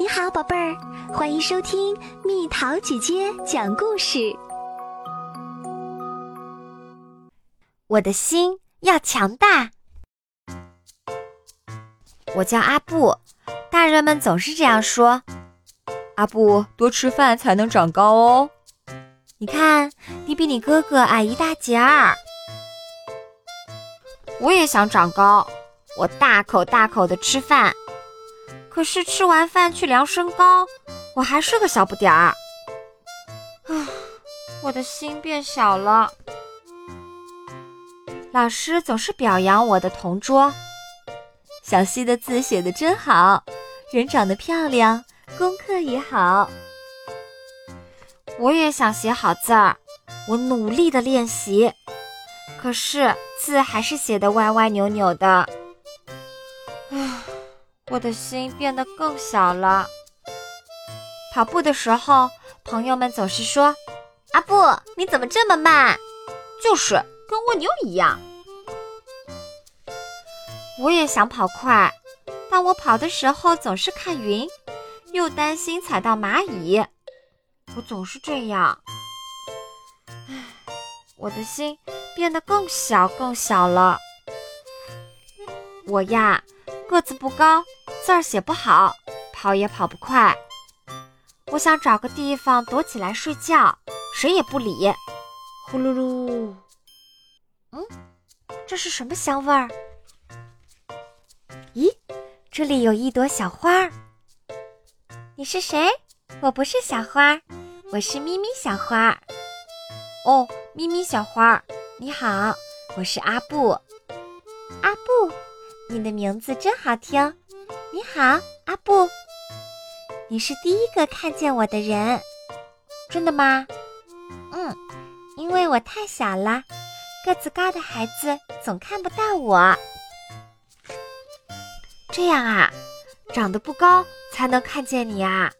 你好，宝贝儿，欢迎收听蜜桃姐姐讲故事。我的心要强大。我叫阿布，大人们总是这样说。阿布，多吃饭才能长高哦。你看，你比你哥哥矮一大截儿。我也想长高，我大口大口的吃饭。可是吃完饭去量身高，我还是个小不点儿。啊，我的心变小了。老师总是表扬我的同桌，小溪的字写得真好，人长得漂亮，功课也好。我也想写好字儿，我努力的练习，可是字还是写的歪歪扭扭的。唉。我的心变得更小了。跑步的时候，朋友们总是说：“阿布，你怎么这么慢？”就是跟蜗牛一样。我也想跑快，但我跑的时候总是看云，又担心踩到蚂蚁。我总是这样。唉，我的心变得更小更小了。我呀，个子不高。字儿写不好，跑也跑不快。我想找个地方躲起来睡觉，谁也不理。呼噜噜，嗯，这是什么香味儿？咦，这里有一朵小花。你是谁？我不是小花，我是咪咪小花。哦，咪咪小花，你好，我是阿布。阿布，你的名字真好听。你好，阿布。你是第一个看见我的人，真的吗？嗯，因为我太小了，个子高的孩子总看不到我。这样啊，长得不高才能看见你啊。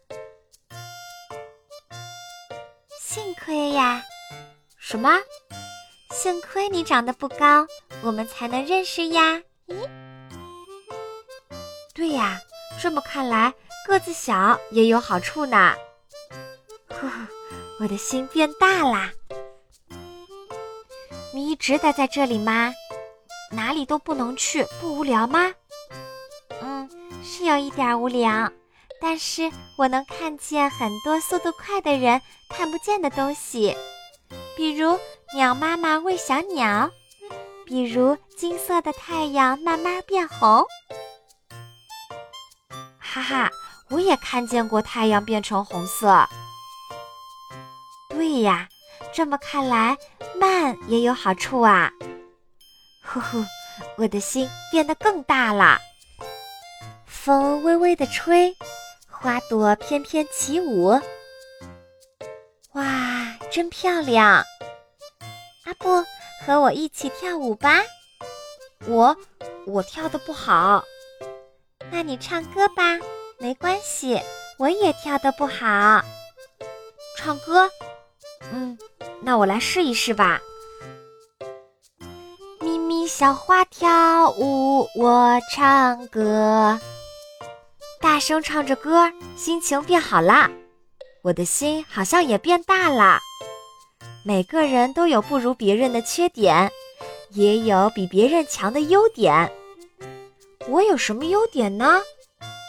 幸亏呀，什么？幸亏你长得不高，我们才能认识呀。对呀，这么看来，个子小也有好处呢。呼呼，我的心变大啦！你一直待在这里吗？哪里都不能去，不无聊吗？嗯，是有一点无聊，但是我能看见很多速度快的人看不见的东西，比如鸟妈妈喂小鸟，比如金色的太阳慢慢变红。哈哈，我也看见过太阳变成红色。对呀，这么看来，慢也有好处啊。呼呼，我的心变得更大了。风微微的吹，花朵翩翩起舞。哇，真漂亮！阿布，和我一起跳舞吧。我，我跳的不好。那你唱歌吧，没关系，我也跳得不好。唱歌，嗯，那我来试一试吧。咪咪小花跳舞，我唱歌，大声唱着歌，心情变好啦。我的心好像也变大了。每个人都有不如别人的缺点，也有比别人强的优点。我有什么优点呢？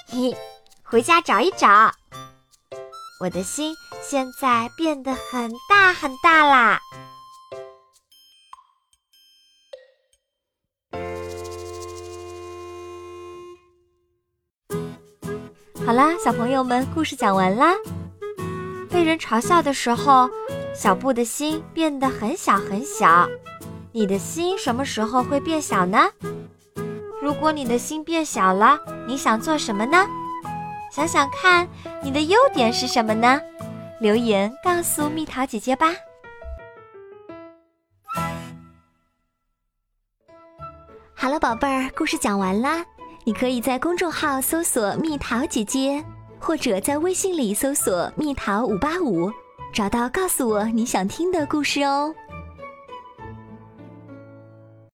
嘿，回家找一找。我的心现在变得很大很大啦。好啦，小朋友们，故事讲完啦。被人嘲笑的时候，小布的心变得很小很小。你的心什么时候会变小呢？如果你的心变小了，你想做什么呢？想想看，你的优点是什么呢？留言告诉蜜桃姐姐吧。好了，宝贝儿，故事讲完啦。你可以在公众号搜索“蜜桃姐姐”，或者在微信里搜索“蜜桃五八五”，找到告诉我你想听的故事哦。